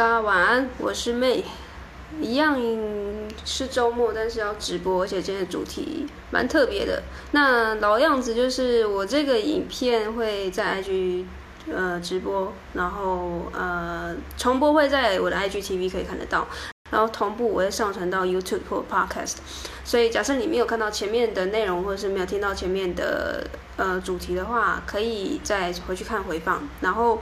大家晚安，我是妹一样是周末，但是要直播，而且今天的主题蛮特别的。那老样子就是我这个影片会在 IG 呃直播，然后呃重播会在我的 IGTV 可以看得到，然后同步我会上传到 YouTube 或 Podcast。所以假设你没有看到前面的内容，或者是没有听到前面的呃主题的话，可以再回去看回放，然后。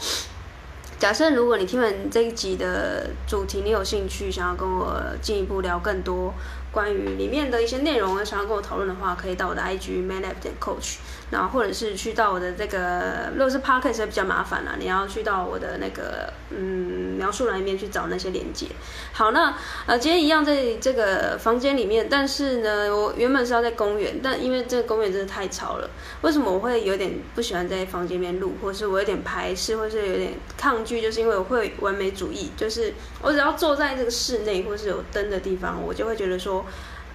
假设如果你听完这一集的主题，你有兴趣想要跟我进一步聊更多关于里面的一些内容，想要跟我讨论的话，可以到我的 IG manlap 点 coach，然后或者是去到我的这个，如果是 podcast 比较麻烦啦，你要去到我的那个嗯描述栏里面去找那些连接。好，那呃今天一样在这个房间里面，但是呢，我原本是要在公园，但因为这个公园真的太吵了。为什么我会有点不喜欢在房间里面录，或是我有点排斥，或是有点抗拒？就是因为我会完美主义，就是我只要坐在这个室内或是有灯的地方，我就会觉得说，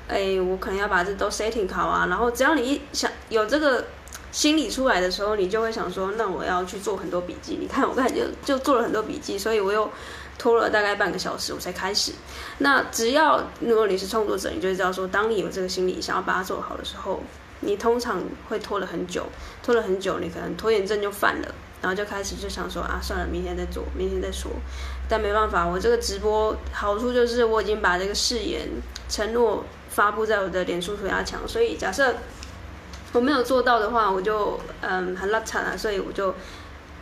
哎，我可能要把这都 setting 好啊。然后只要你一想有这个心理出来的时候，你就会想说，那我要去做很多笔记。你看，我刚才就就做了很多笔记，所以我又拖了大概半个小时我才开始。那只要如果你是创作者，你就知道说，当你有这个心理想要把它做好的时候，你通常会拖了很久，拖了很久，你可能拖延症就犯了。然后就开始就想说啊，算了，明天再做，明天再说。但没办法，我这个直播好处就是我已经把这个誓言承诺发布在我的脸书涂鸦墙，所以假设我没有做到的话，我就嗯很落差了，所以我就。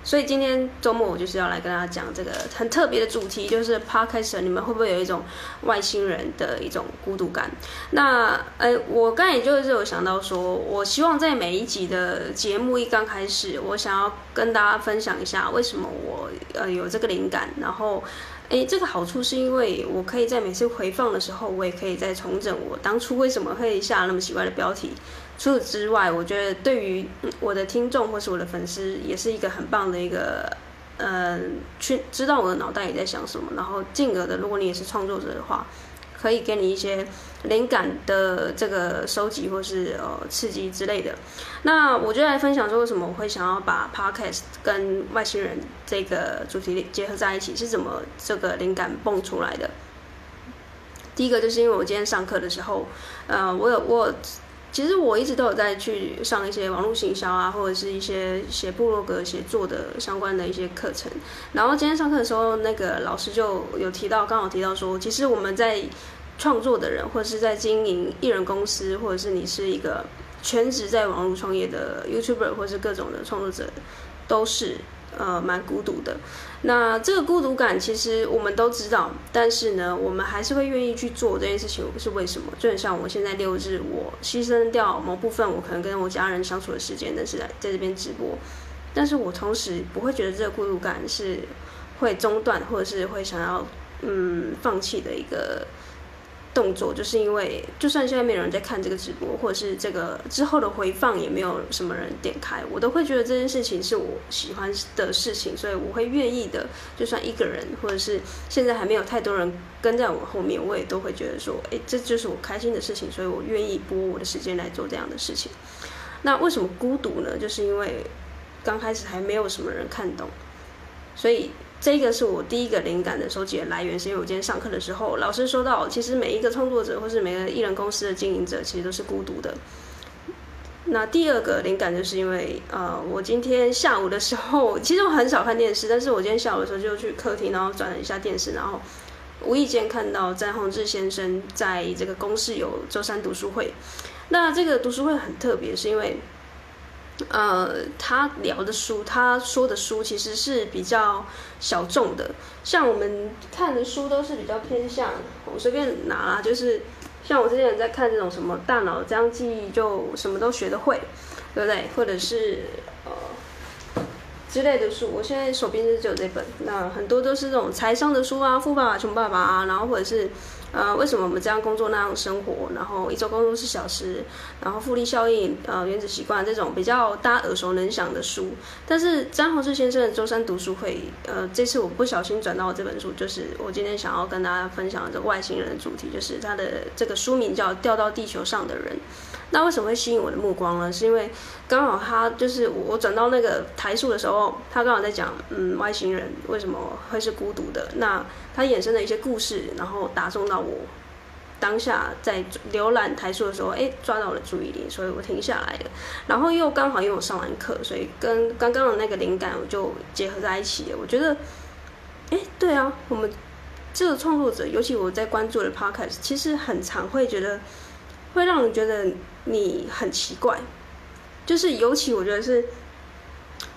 所以今天周末我就是要来跟大家讲这个很特别的主题，就是 Podcaster，你们会不会有一种外星人的一种孤独感？那呃，我刚才也就是有想到说，我希望在每一集的节目一刚开始，我想要跟大家分享一下为什么我呃有这个灵感，然后。诶，这个好处是因为我可以在每次回放的时候，我也可以再重整我当初为什么会下那么奇怪的标题。除此之外，我觉得对于我的听众或是我的粉丝，也是一个很棒的一个，嗯，去知道我的脑袋里在想什么，然后进而的，如果你也是创作者的话。可以给你一些灵感的这个收集或是呃刺激之类的。那我就来分享说，为什么我会想要把 podcast 跟外星人这个主题结合在一起，是怎么这个灵感蹦出来的？第一个就是因为我今天上课的时候，呃，我有我其实我一直都有在去上一些网络行销啊，或者是一些写部落格写作的相关的一些课程。然后今天上课的时候，那个老师就有提到，刚好提到说，其实我们在创作的人，或者是在经营艺人公司，或者是你是一个全职在网络创业的 YouTuber，或者是各种的创作者，都是呃蛮孤独的。那这个孤独感其实我们都知道，但是呢，我们还是会愿意去做这件事情，是为什么？就很像我现在六日，我牺牲掉某部分我可能跟我家人相处的时间，但是来在这边直播，但是我同时不会觉得这个孤独感是会中断，或者是会想要嗯放弃的一个。动作就是因为，就算现在没有人在看这个直播，或者是这个之后的回放也没有什么人点开，我都会觉得这件事情是我喜欢的事情，所以我会愿意的。就算一个人，或者是现在还没有太多人跟在我后面，我也都会觉得说，诶，这就是我开心的事情，所以我愿意拨我的时间来做这样的事情。那为什么孤独呢？就是因为刚开始还没有什么人看懂，所以。这个是我第一个灵感的收集的来源，是因为我今天上课的时候，老师说到，其实每一个创作者或是每个艺人公司的经营者，其实都是孤独的。那第二个灵感就是因为，呃，我今天下午的时候，其实我很少看电视，但是我今天下午的时候就去客厅，然后转了一下电视，然后无意间看到詹宏志先生在这个公视有周三读书会。那这个读书会很特别，是因为。呃，他聊的书，他说的书其实是比较小众的，像我们看的书都是比较偏向，我随便拿啦，就是像我之前在看这种什么大脑这样记忆就什么都学得会，对不对？或者是呃之类的书，我现在手边是只有这本，那很多都是这种财商的书啊，富爸爸穷爸爸啊，然后或者是呃，为什么我们这样工作那样生活？然后一周工作四小时，然后复利效应，呃，原子习惯这种比较大家耳熟能详的书。但是张宏志先生的周三读书会，呃，这次我不小心转到这本书，就是我今天想要跟大家分享的这外星人的主题，就是他的这个书名叫《掉到地球上的人》。那为什么会吸引我的目光呢？是因为刚好他就是我转到那个台数的时候，他刚好在讲，嗯，外星人为什么会是孤独的？那他衍生的一些故事，然后打中到我当下在浏览台数的时候，哎，抓到了注意力，所以我停下来了。然后又刚好因为我上完课，所以跟刚刚的那个灵感我就结合在一起了。我觉得，哎，对啊，我们这个创作者，尤其我在关注的 Podcast，其实很常会觉得。会让人觉得你很奇怪，就是尤其我觉得是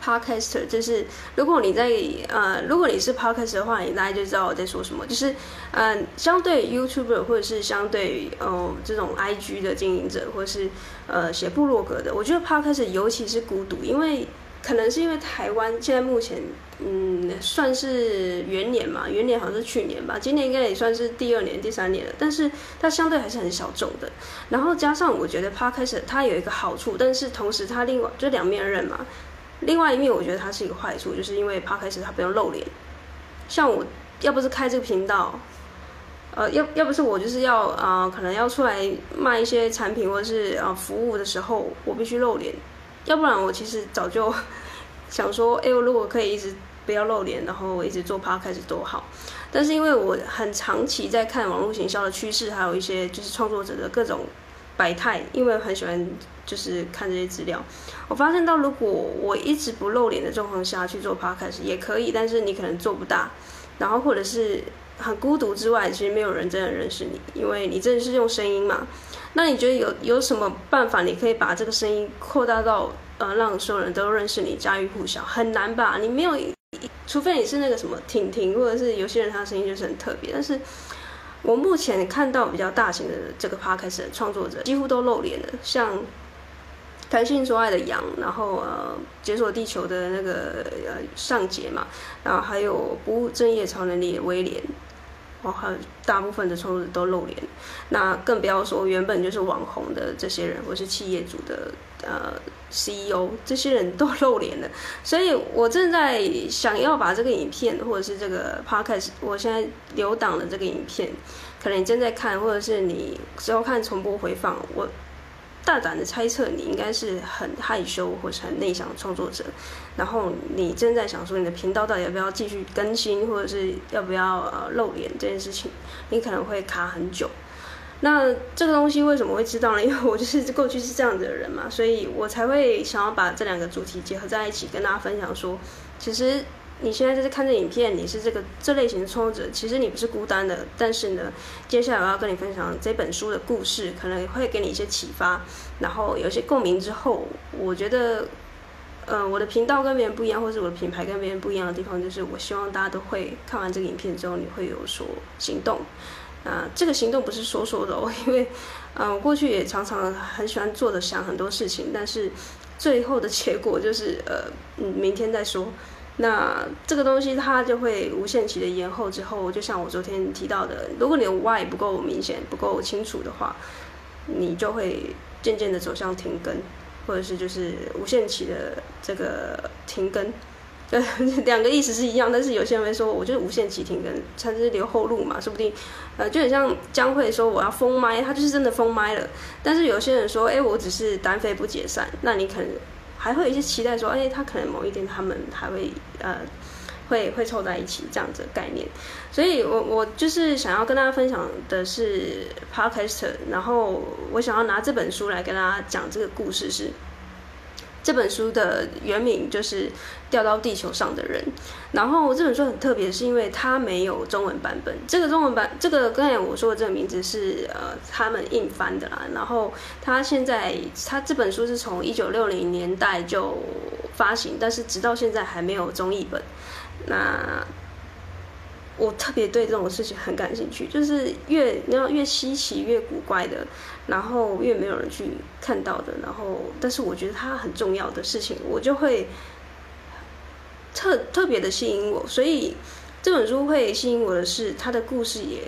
Podcaster，就是如果你在呃，如果你是 Podcaster 的话，你大概就知道我在说什么。就是嗯、呃，相对 YouTuber 或者是相对嗯、呃、这种 IG 的经营者，或者是呃写部落格的，我觉得 Podcaster 尤其是孤独，因为。可能是因为台湾现在目前，嗯，算是元年嘛，元年好像是去年吧，今年应该也算是第二年、第三年了，但是它相对还是很小众的。然后加上我觉得 Podcast 它有一个好处，但是同时它另外就两面刃嘛。另外一面我觉得它是一个坏处，就是因为 Podcast 它不用露脸。像我要不是开这个频道，呃，要要不是我就是要啊、呃，可能要出来卖一些产品或者是啊、呃、服务的时候，我必须露脸。要不然我其实早就 想说，哎，我如果可以一直不要露脸，然后我一直做 podcast 多好。但是因为我很长期在看网络行销的趋势，还有一些就是创作者的各种百态，因为很喜欢就是看这些资料。我发现到如果我一直不露脸的状况下去做 podcast 也可以，但是你可能做不大，然后或者是很孤独之外，其实没有人真的认识你，因为你真的是用声音嘛。那你觉得有有什么办法，你可以把这个声音扩大到呃，让所有人都认识你，家喻户晓？很难吧？你没有，除非你是那个什么婷婷，或者是有些人他的声音就是很特别。但是我目前看到比较大型的这个 podcast 的创作者，几乎都露脸了，像谈性说爱的羊，然后呃，解锁地球的那个呃尚杰嘛，然后还有不务正业超能力的威廉。然后大部分的创作者都露脸，那更不要说原本就是网红的这些人，或是企业主的呃 CEO，这些人都露脸了。所以我正在想要把这个影片，或者是这个 podcast，我现在留档的这个影片，可能你正在看，或者是你之后看重播回放，我。大胆的猜测，你应该是很害羞或是很内向的创作者，然后你正在想说你的频道到底要不要继续更新，或者是要不要呃露脸这件事情，你可能会卡很久。那这个东西为什么会知道呢？因为我就是过去是这样子的人嘛，所以我才会想要把这两个主题结合在一起，跟大家分享说，其实。你现在就是看这影片，你是这个这类型的创作者，其实你不是孤单的。但是呢，接下来我要跟你分享这本书的故事，可能会给你一些启发，然后有一些共鸣之后，我觉得，呃，我的频道跟别人不一样，或是我的品牌跟别人不一样的地方，就是我希望大家都会看完这个影片之后，你会有所行动。啊、这个行动不是说说的哦，因为，嗯、我过去也常常很喜欢做的想很多事情，但是最后的结果就是，呃，嗯，明天再说。那这个东西它就会无限期的延后，之后就像我昨天提到的，如果你的 why 不够明显、不够清楚的话，你就会渐渐的走向停更，或者是就是无限期的这个停更。呃，两个意思是一样，但是有些人会说，我就是无限期停更，它是留后路嘛，说不定，呃，就很像江蕙说我要封麦，他就是真的封麦了。但是有些人说，哎，我只是单飞不解散，那你可能。还会有一些期待，说，哎，他可能某一天他们还会，呃，会会凑在一起这样子的概念。所以我我就是想要跟大家分享的是 Podcaster，然后我想要拿这本书来跟大家讲这个故事是。这本书的原名就是《掉到地球上的人》，然后这本书很特别，是因为它没有中文版本。这个中文版，这个刚才我说的这个名字是呃他们硬翻的啦。然后它现在，它这本书是从一九六零年代就发行，但是直到现在还没有中译本。那我特别对这种事情很感兴趣，就是越你要越稀奇越古怪的，然后越没有人去看到的，然后但是我觉得它很重要的事情，我就会特特别的吸引我，所以这本书会吸引我的是它的故事也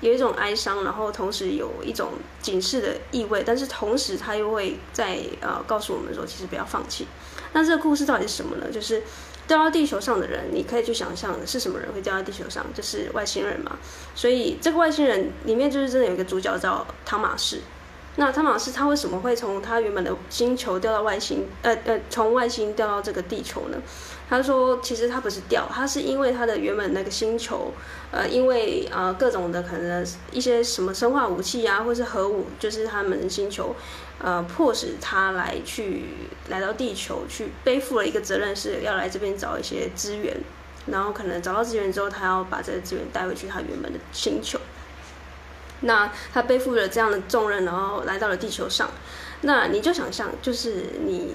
有一种哀伤，然后同时有一种警示的意味，但是同时他又会在呃告诉我们说，其实不要放弃。那这个故事到底是什么呢？就是掉到地球上的人，你可以去想象是什么人会掉到地球上，就是外星人嘛。所以这个外星人里面就是真的有一个主角叫汤马士。那汤马士他为什么会从他原本的星球掉到外星？呃呃，从外星掉到这个地球呢？他说，其实他不是掉，他是因为他的原本那个星球，呃，因为呃各种的可能一些什么生化武器啊，或是核武，就是他们星球，呃，迫使他来去来到地球，去背负了一个责任，是要来这边找一些资源，然后可能找到资源之后，他要把这个资源带回去他原本的星球。那他背负了这样的重任，然后来到了地球上。那你就想象，就是你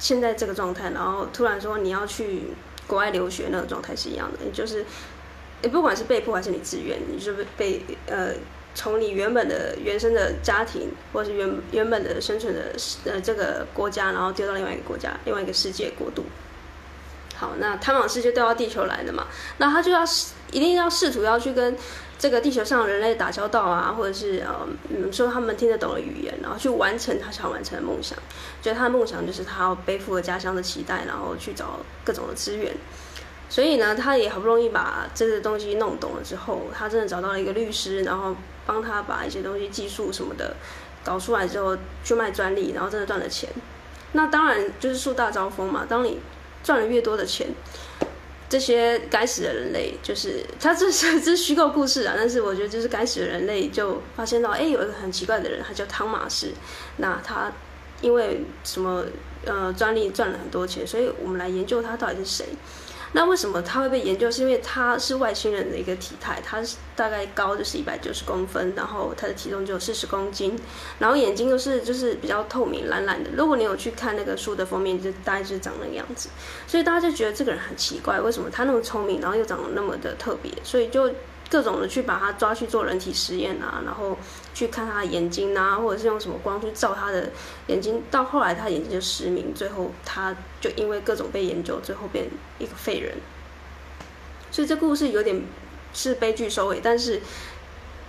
现在这个状态，然后突然说你要去国外留学，那个状态是一样的。就是，也不管是被迫还是你自愿，你就是被呃从你原本的原生的家庭，或是原原本的生存的呃这个国家，然后丢到另外一个国家，另外一个世界国度。好，那汤马士就掉到地球来了嘛，那他就要一定要试图要去跟。这个地球上的人类打交道啊，或者是呃，嗯，说他们听得懂的语言，然后去完成他想完成的梦想。觉得他的梦想就是他要背负了家乡的期待，然后去找各种的资源。所以呢，他也好不容易把这个东西弄懂了之后，他真的找到了一个律师，然后帮他把一些东西技术什么的搞出来之后去卖专利，然后真的赚了钱。那当然就是树大招风嘛，当你赚了越多的钱。这些该死的人类，就是他这是这是虚构故事啊，但是我觉得就是该死的人类就发现到，哎，有一个很奇怪的人，他叫汤马士，那他因为什么呃专利赚了很多钱，所以我们来研究他到底是谁。那为什么他会被研究？是因为他是外星人的一个体态，他是大概高就是一百九十公分，然后他的体重就有四十公斤，然后眼睛都是就是比较透明蓝蓝的。如果你有去看那个书的封面，就大概就是长那个样子，所以大家就觉得这个人很奇怪，为什么他那么聪明，然后又长得那么的特别，所以就。各种的去把他抓去做人体实验啊，然后去看他的眼睛啊，或者是用什么光去照他的眼睛，到后来他眼睛就失明，最后他就因为各种被研究，最后变一个废人。所以这故事有点是悲剧收尾，但是，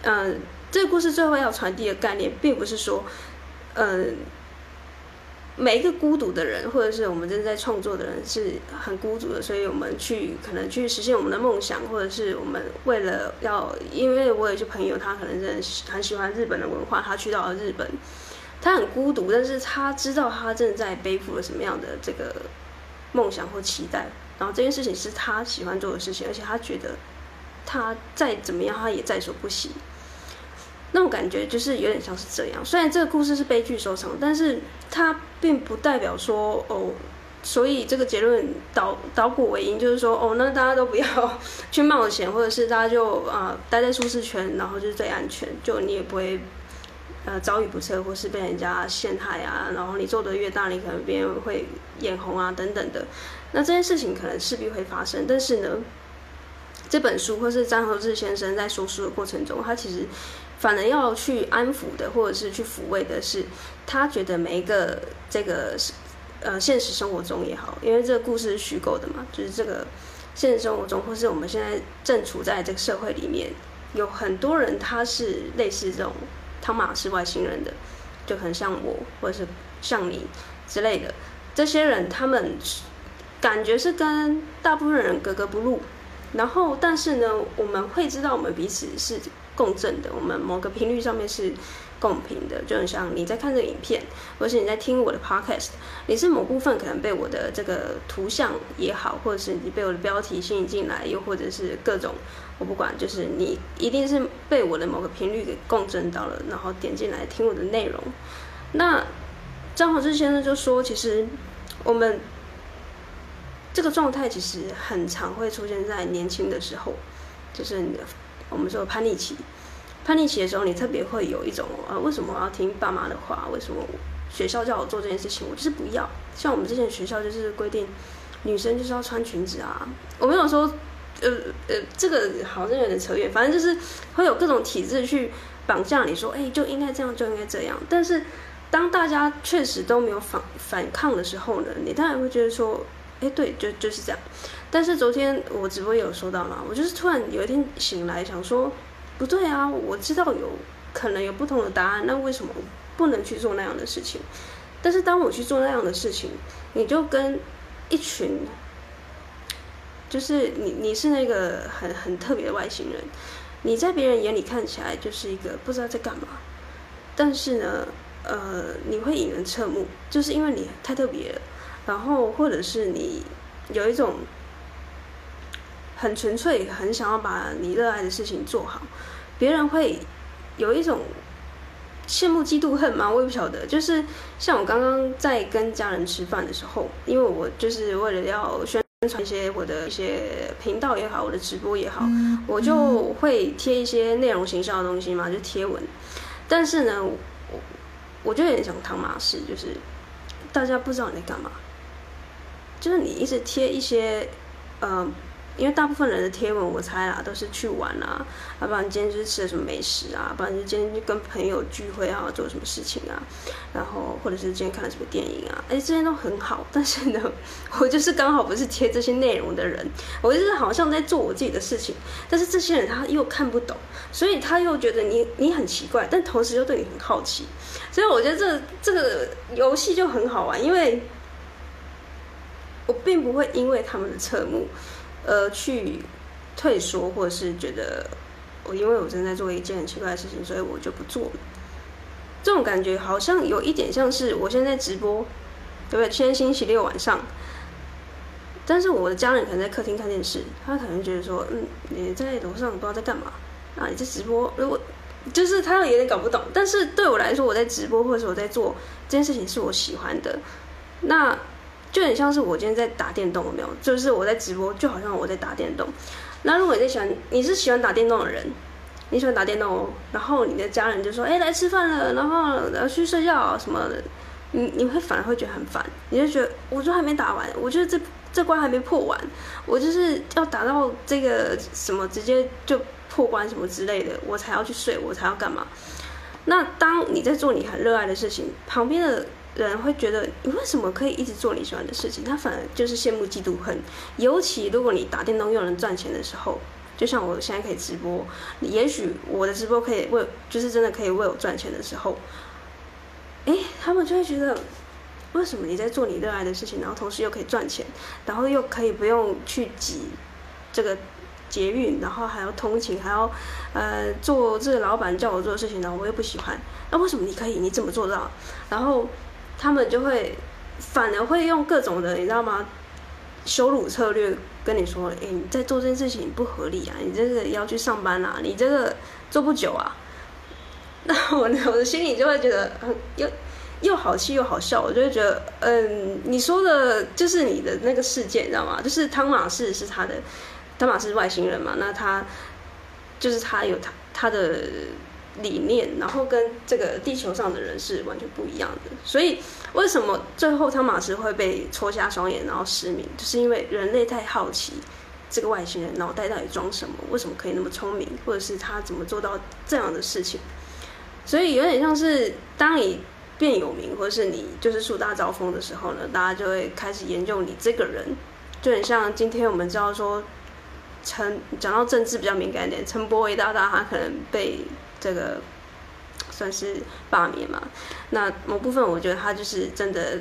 嗯、这个故事最后要传递的概念，并不是说，嗯、每一个孤独的人，或者是我们正在创作的人，是很孤独的，所以我们去可能去实现我们的梦想，或者是我们为了要，因为我有一些朋友，他可能真的很喜欢日本的文化，他去到了日本，他很孤独，但是他知道他正在背负了什么样的这个梦想或期待，然后这件事情是他喜欢做的事情，而且他觉得他再怎么样，他也在所不惜。那种感觉就是有点像是这样，虽然这个故事是悲剧收场，但是它并不代表说哦，所以这个结论导导果为因，就是说哦，那大家都不要去冒险，或者是大家就啊、待在舒适圈，然后就是最安全，就你也不会呃遭遇不测，或是被人家陷害啊，然后你做得越大，你可能别人会眼红啊等等的，那这件事情可能势必会发生，但是呢，这本书或是张和志先生在说书的过程中，他其实。反而要去安抚的，或者是去抚慰的是，他觉得每一个这个呃现实生活中也好，因为这个故事是虚构的嘛，就是这个现实生活中，或是我们现在正处在这个社会里面，有很多人他是类似这种汤马是外星人的，就很像我，或者是像你之类的这些人，他们感觉是跟大部分人格格不入，然后但是呢，我们会知道我们彼此是。共振的，我们某个频率上面是共频的，就很像你在看这个影片，或是你在听我的 podcast，你是某部分可能被我的这个图像也好，或者是你被我的标题吸引进来，又或者是各种，我不管，就是你一定是被我的某个频率给共振到了，然后点进来听我的内容。那张宏志先生就说，其实我们这个状态其实很常会出现在年轻的时候，就是你的。我们说叛逆期，叛逆期的时候，你特别会有一种呃，为什么我要听爸妈的话？为什么学校叫我做这件事情，我就是不要？像我们之前学校就是规定，女生就是要穿裙子啊。我没有说，呃呃，这个好像有点扯远。反正就是会有各种体制去绑架你说，哎，就应该这样，就应该这样。但是当大家确实都没有反反抗的时候呢，你当然会觉得说，哎，对，就就是这样。但是昨天我直播也有说到嘛，我就是突然有一天醒来想说，不对啊，我知道有可能有不同的答案，那为什么不能去做那样的事情？但是当我去做那样的事情，你就跟一群，就是你你是那个很很特别的外星人，你在别人眼里看起来就是一个不知道在干嘛，但是呢，呃，你会引人侧目，就是因为你太特别了，然后或者是你有一种。很纯粹，很想要把你热爱的事情做好，别人会有一种羡慕、嫉妒、恨吗？我也不晓得。就是像我刚刚在跟家人吃饭的时候，因为我就是为了要宣传一些我的一些频道也好，我的直播也好，我就会贴一些内容形象的东西嘛，就贴文。但是呢，我我就有点想汤玛士，就是大家不知道你在干嘛，就是你一直贴一些，呃。因为大部分人的贴文，我猜啦，都是去玩啊，要不然今天就是吃了什么美食啊，不然就今天就跟朋友聚会啊，做什么事情啊，然后或者是今天看了什么电影啊，哎，这些都很好。但是呢，我就是刚好不是贴这些内容的人，我就是好像在做我自己的事情，但是这些人他又看不懂，所以他又觉得你你很奇怪，但同时又对你很好奇，所以我觉得这这个游戏就很好玩，因为我并不会因为他们的侧目。呃，去退缩，或者是觉得我因为我正在做一件很奇怪的事情，所以我就不做了。这种感觉好像有一点像是我现在直播，对不对？今天星期六晚上，但是我的家人可能在客厅看电视，他可能觉得说，嗯，你在楼上不知道在干嘛啊？你在直播，如果就是他有点搞不懂。但是对我来说，我在直播或者是我在做这件事情是我喜欢的，那。就很像是我今天在打电动，有没有？就是我在直播，就好像我在打电动。那如果你在喜欢，你是喜欢打电动的人，你喜欢打电动哦，然后你的家人就说：“哎，来吃饭了，然后要去睡觉什么的。”你你会反而会觉得很烦，你就觉得我就还没打完，我觉得这这关还没破完，我就是要打到这个什么直接就破关什么之类的，我才要去睡，我才要干嘛？那当你在做你很热爱的事情，旁边的。人会觉得你为什么可以一直做你喜欢的事情？他反而就是羡慕、嫉妒、恨。尤其如果你打电动又能赚钱的时候，就像我现在可以直播，也许我的直播可以为，就是真的可以为我赚钱的时候，诶，他们就会觉得，为什么你在做你热爱的事情，然后同时又可以赚钱，然后又可以不用去挤这个捷运，然后还要通勤，还要呃做这个老板叫我做的事情，然后我又不喜欢，那为什么你可以？你怎么做到？然后。他们就会反而会用各种的，你知道吗？羞辱策略跟你说：“哎，你在做这件事情不合理啊！你这个要去上班啊！你这个做不久啊！” 那我我的心里就会觉得又又好气又好笑。我就会觉得，嗯，你说的就是你的那个事件，你知道吗？就是汤马士是他的，汤马士是外星人嘛？那他就是他有他他的。理念，然后跟这个地球上的人是完全不一样的。所以，为什么最后汤玛士会被戳瞎双眼，然后失明？就是因为人类太好奇这个外星人脑袋到底装什么，为什么可以那么聪明，或者是他怎么做到这样的事情？所以有点像是当你变有名，或者是你就是树大招风的时候呢，大家就会开始研究你这个人。就很像今天我们知道说，陈讲到政治比较敏感一点，陈柏惟大大他可能被。这个算是罢免嘛？那某部分我觉得他就是真的，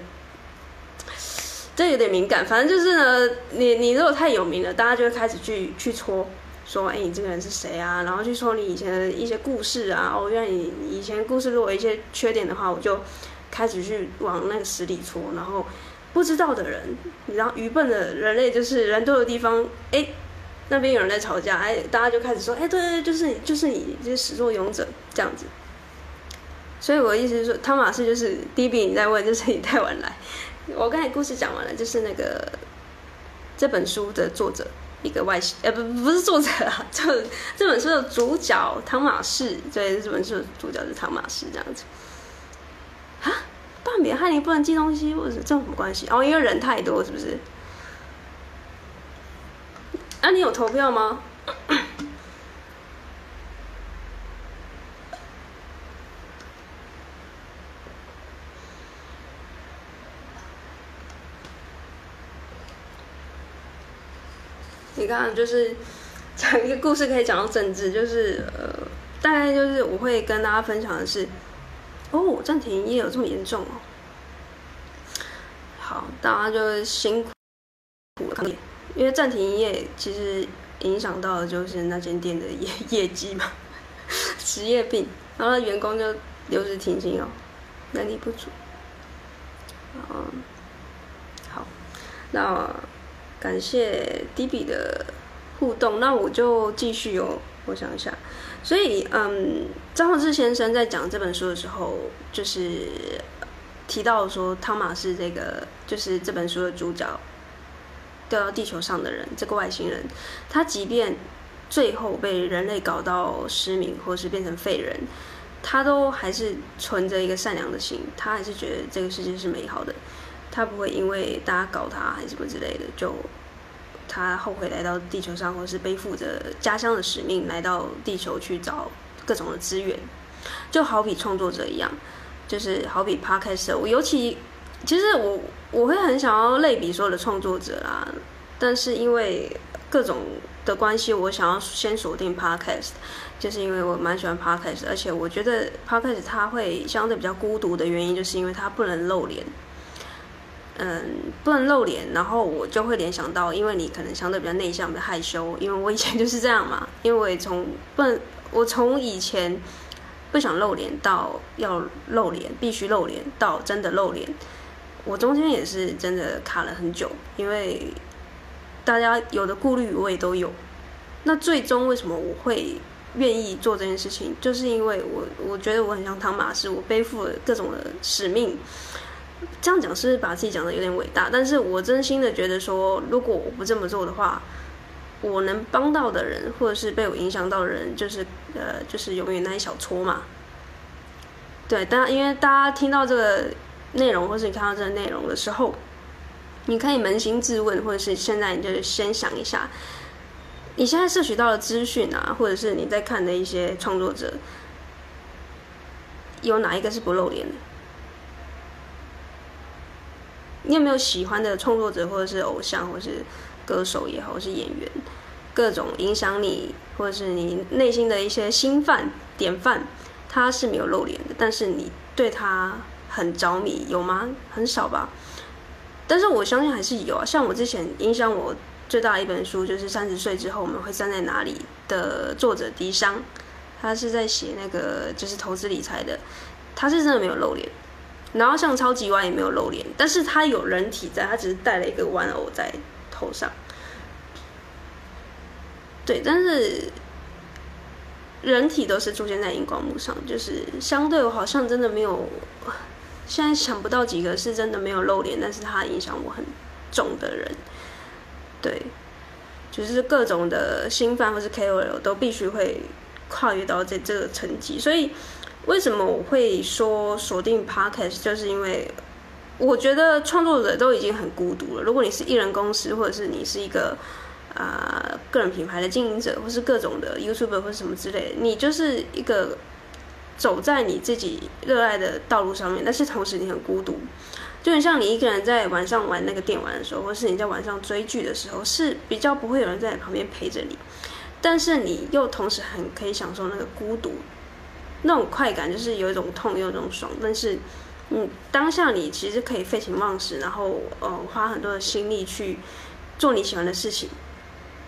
这有点敏感。反正就是呢，你你如果太有名了，大家就会开始去去戳，说哎，你这个人是谁啊？然后去说你以前的一些故事啊。哦，原来你以前故事如果有一些缺点的话，我就开始去往那个死里戳。然后不知道的人，然后愚笨的人类，就是人多的地方，哎。那边有人在吵架，哎，大家就开始说，哎，对对，就是你，就是你，就是始作俑者这样子。所以我的意思是说，汤玛士就是第一笔你在问，就是你太晚来。我刚才故事讲完了，就是那个这本书的作者，一个外星，呃，不，不是作者啊，这 这本书的主角汤玛士，对，这本书的主角是汤玛士这样子。啊，罢免害你不能寄东西，或者这有什么关系？哦，因为人太多，是不是？那、你有投票吗？你看，就是讲一个故事可以讲到政治，就是呃，大概就是我会跟大家分享的是，哦，暂停也有这么严重哦。好，大家就辛苦了，因为暂停营业其实影响到的就是那间店的业 业绩嘛，职业病，然后员工就留职停薪哦，能力不足。嗯，好，那感谢 D B 的互动，那我就继续哦。我想一下，所以嗯，张宏志先生在讲这本书的时候，就是提到说汤马是这个就是这本书的主角掉到地球上的人，这个外星人，他即便最后被人类搞到失明，或是变成废人。他都还是存着一个善良的心，他还是觉得这个世界是美好的，他不会因为大家搞他还是什么之类的，就他后悔来到地球上，或是背负着家乡的使命来到地球去找各种的资源，就好比创作者一样，就是好比 Podcast，我尤其其实我我会很想要类比所有的创作者啦，但是因为各种的关系，我想要先锁定 Podcast。就是因为我蛮喜欢 Podcast，而且我觉得 Podcast 它会相对比较孤独的原因，就是因为它不能露脸。嗯，不能露脸，然后我就会联想到，因为你可能相对比较内向、比较害羞，因为我以前就是这样嘛。因为我也从不能，我从以前不想露脸到要露脸，必须露脸到真的露脸，我中间也是真的卡了很久，因为大家有的顾虑我也都有。那最终为什么我会？愿意做这件事情，就是因为我我觉得我很像汤马士，我背负了各种的使命。这样讲是是把自己讲得有点伟大？但是我真心的觉得说，如果我不这么做的话，我能帮到的人，或者是被我影响到的人，就是呃，就是永远那一小撮嘛。对，但因为大家听到这个内容，或是你看到这个内容的时候，你可以扪心自问，或者是现在你就先想一下。你现在摄取到的资讯啊，或者是你在看的一些创作者，有哪一个是不露脸的？你有没有喜欢的创作者，或者是偶像，或者是歌手也好，或是演员，各种影响你，或者是你内心的一些心范典范，他是没有露脸的，但是你对他很着迷，有吗？很少吧。但是我相信还是有啊，像我之前影响我。最大的一本书就是《三十岁之后我们会站在哪里》的作者狄商，他是在写那个就是投资理财的，他是真的没有露脸，然后像超级碗也没有露脸，但是他有人体在，他只是戴了一个玩偶在头上，对，但是人体都是出现在荧光幕上，就是相对我好像真的没有，现在想不到几个是真的没有露脸，但是他影响我很重的人。对，就是各种的新番或是 KOL 都必须会跨越到这这个层级，所以为什么我会说锁定 Podcast，就是因为我觉得创作者都已经很孤独了。如果你是艺人公司，或者是你是一个啊、个人品牌的经营者，或是各种的 YouTuber 或什么之类的，你就是一个走在你自己热爱的道路上面，但是同时你很孤独。就很像你一个人在晚上玩那个电玩的时候，或是你在晚上追剧的时候，是比较不会有人在旁边陪着你，但是你又同时很可以享受那个孤独，那种快感，就是有一种痛，有一种爽。但是，嗯，当下你其实可以废寝忘食，然后呃花很多的心力去做你喜欢的事情，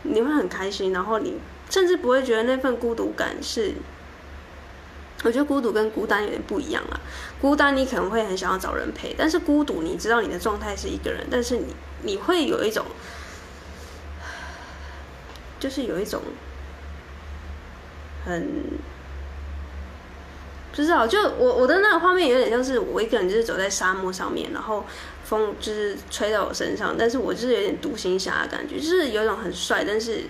你会很开心，然后你甚至不会觉得那份孤独感是。我觉得孤独跟孤单有点不一样啊。孤单你可能会很想要找人陪，但是孤独你知道你的状态是一个人，但是你你会有一种，就是有一种很不知道，就我我的那个画面有点像是我一个人就是走在沙漠上面，然后风就是吹到我身上，但是我就是有点独行侠的感觉，就是有一种很帅，但是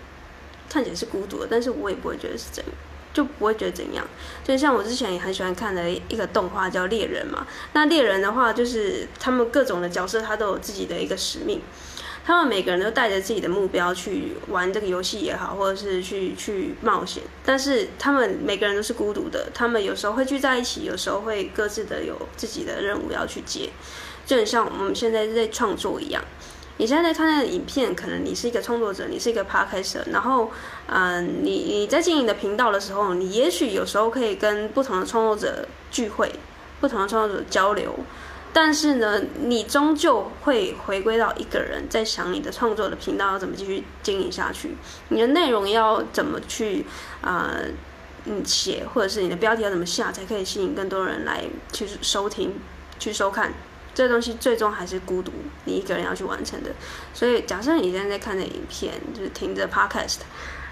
看起来是孤独的，但是我也不会觉得是这样。就不会觉得怎样，就像我之前也很喜欢看的一个动画叫《猎人》嘛。那猎人的话，就是他们各种的角色，他都有自己的一个使命。他们每个人都带着自己的目标去玩这个游戏也好，或者是去去冒险。但是他们每个人都是孤独的，他们有时候会聚在一起，有时候会各自的有自己的任务要去接。就很像我们现在在创作一样，你现在在看的影片，可能你是一个创作者，你是一个 podcast，然后，嗯、你你在经营的频道的时候，你也许有时候可以跟不同的创作者聚会，不同的创作者交流，但是呢，你终究会回归到一个人在想你的创作的频道要怎么继续经营下去，你的内容要怎么去啊，嗯，写，或者是你的标题要怎么下，才可以吸引更多人来去收听、去收看。这东西最终还是孤独，你一个人要去完成的。所以，假设你现在在看的影片就是听着 podcast，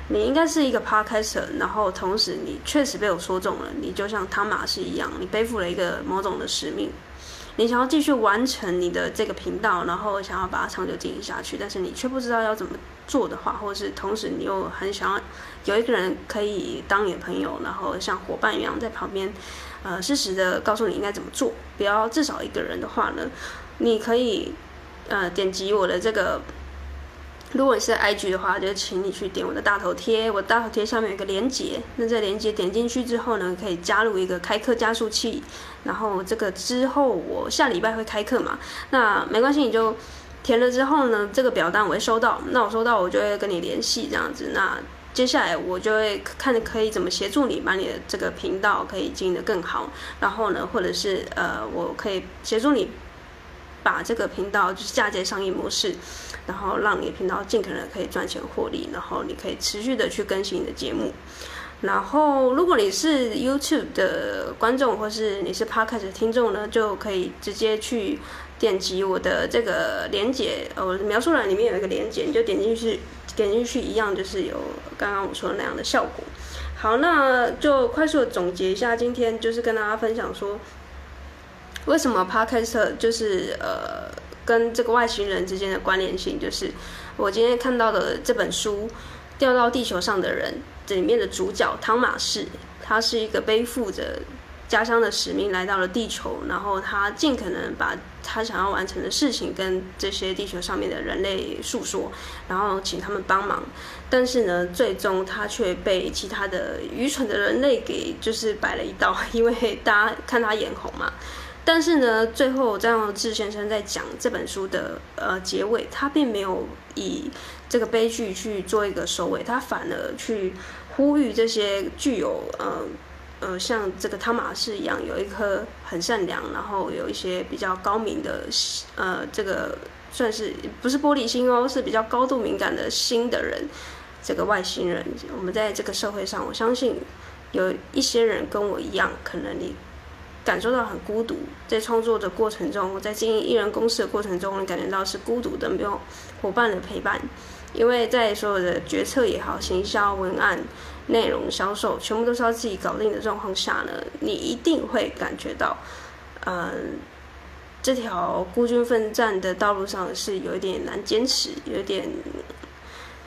你应该是一个 podcaster，然后同时你确实被我说中了，你就像汤马士一样，你背负了一个某种的使命，你想要继续完成你的这个频道，然后想要把它长久经营下去，但是你却不知道要怎么做的话，或者是同时你又很想要有一个人可以当你的朋友，然后像伙伴一样在旁边。呃，适时的告诉你应该怎么做，不要至少一个人的话呢，你可以呃点击我的这个，如果你是 IG 的话，就请你去点我的大头贴，我大头贴上面有个连接，那这连接点进去之后呢，可以加入一个开课加速器，然后这个之后我下礼拜会开课嘛，那没关系，你就填了之后呢，这个表单我会收到，那我收到我就会跟你联系这样子，那。接下来我就会看可以怎么协助你，把你的这个频道可以经营得更好。然后呢，或者是呃，我可以协助你把这个频道就是嫁接商业模式，然后让你的频道尽可能可以赚钱获利。然后你可以持续的去更新你的节目。然后如果你是 YouTube 的观众，或是你是 Podcast 的听众呢，就可以直接去点击我的这个连接，呃，描述栏里面有一个连接，你就点进去。点进去一样，就是有刚刚我说的那样的效果。好，那就快速的总结一下，今天就是跟大家分享说，为什么 Podcast 就是呃跟这个外星人之间的关联性，就是我今天看到的这本书《掉到地球上的人》这里面的主角汤马士，他是一个背负着。家乡的使命来到了地球，然后他尽可能把他想要完成的事情跟这些地球上面的人类诉说，然后请他们帮忙。但是呢，最终他却被其他的愚蠢的人类给就是摆了一道，因为大家看他眼红嘛。但是呢，最后张耀志先生在讲这本书的呃结尾，他并没有以这个悲剧去做一个收尾，他反而去呼吁这些具有呃。呃，像这个汤马士一样，有一颗很善良，然后有一些比较高明的，呃，这个算是不是玻璃心哦，是比较高度敏感的心的人，这个外星人。我们在这个社会上，我相信有一些人跟我一样，可能你感受到很孤独，在创作的过程中，在经营艺人公司的过程中，你感觉到是孤独的，没有伙伴的陪伴，因为在所有的决策也好，行销文案。内容销售全部都是要自己搞定的状况下呢，你一定会感觉到，嗯，这条孤军奋战的道路上是有一点难坚持，有一点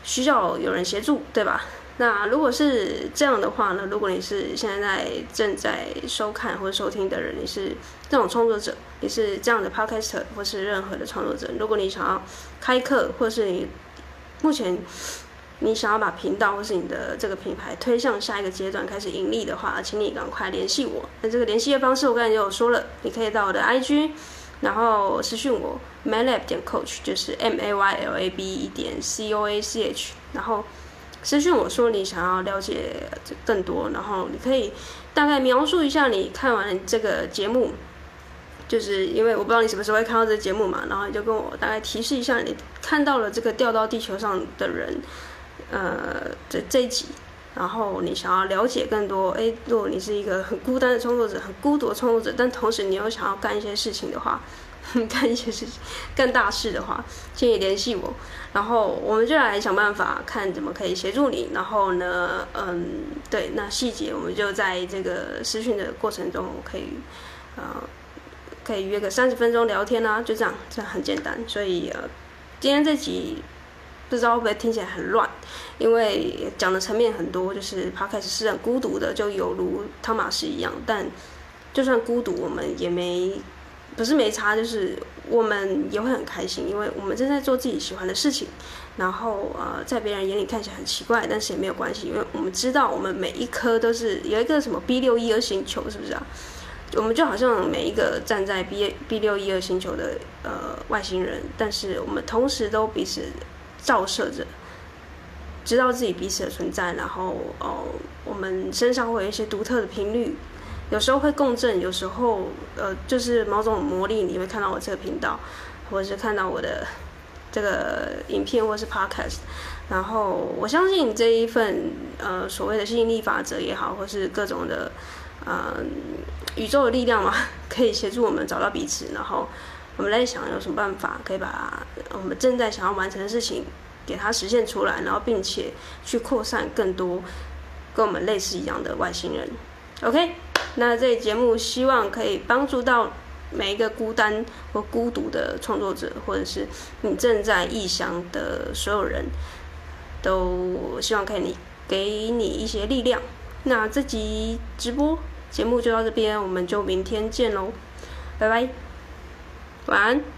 需要有人协助，对吧？那如果是这样的话呢，如果你是现在正在收看或者收听的人，你是这种创作者，你是这样的 podcaster 或是任何的创作者，如果你想要开课，或是你目前。你想要把频道或是你的这个品牌推向下一个阶段，开始盈利的话，请你赶快联系我。那这个联系的方式我刚才就有说了，你可以到我的 IG，然后私讯我 maylab 点 coach，就是 M A Y L A B 点 C O A C H，然后私讯我说你想要了解更多，然后你可以大概描述一下你看完这个节目，就是因为我不知道你什么时候会看到这个节目嘛，然后你就跟我大概提示一下你看到了这个掉到地球上的人。呃，这这一集，然后你想要了解更多，哎，如果你是一个很孤单的创作者，很孤独的创作者，但同时你又想要干一些事情的话，干一些事情，干大事的话，请你联系我，然后我们就来想办法看怎么可以协助你。然后呢，嗯，对，那细节我们就在这个私讯的过程中可以，呃，可以约个三十分钟聊天啊，就这样，这样很简单。所以呃，今天这集。不知道会不会听起来很乱，因为讲的层面很多，就是帕克斯是很孤独的，就犹如汤马士一样。但就算孤独，我们也没不是没差，就是我们也会很开心，因为我们正在做自己喜欢的事情。然后呃，在别人眼里看起来很奇怪，但是也没有关系，因为我们知道我们每一颗都是有一个什么 B 六一二星球，是不是啊？我们就好像每一个站在 B B 六一二星球的呃外星人，但是我们同时都彼此照射着，知道自己彼此的存在，然后哦，我们身上会有一些独特的频率，有时候会共振，有时候呃就是某种魔力，你会看到我这个频道，或者是看到我的这个影片，或是 Podcast，然后我相信这一份呃所谓的吸引力法则也好，或是各种的。呃，宇宙的力量嘛，可以协助我们找到彼此，然后我们来想有什么办法可以把我们正在想要完成的事情给它实现出来，然后并且去扩散更多跟我们类似一样的外星人。OK，那这节目希望可以帮助到每一个孤单或孤独的创作者，或者是你正在异乡的所有人，都希望可以给你一些力量。那这集直播。节目就到这边，我们就明天见喽，拜拜，晚安。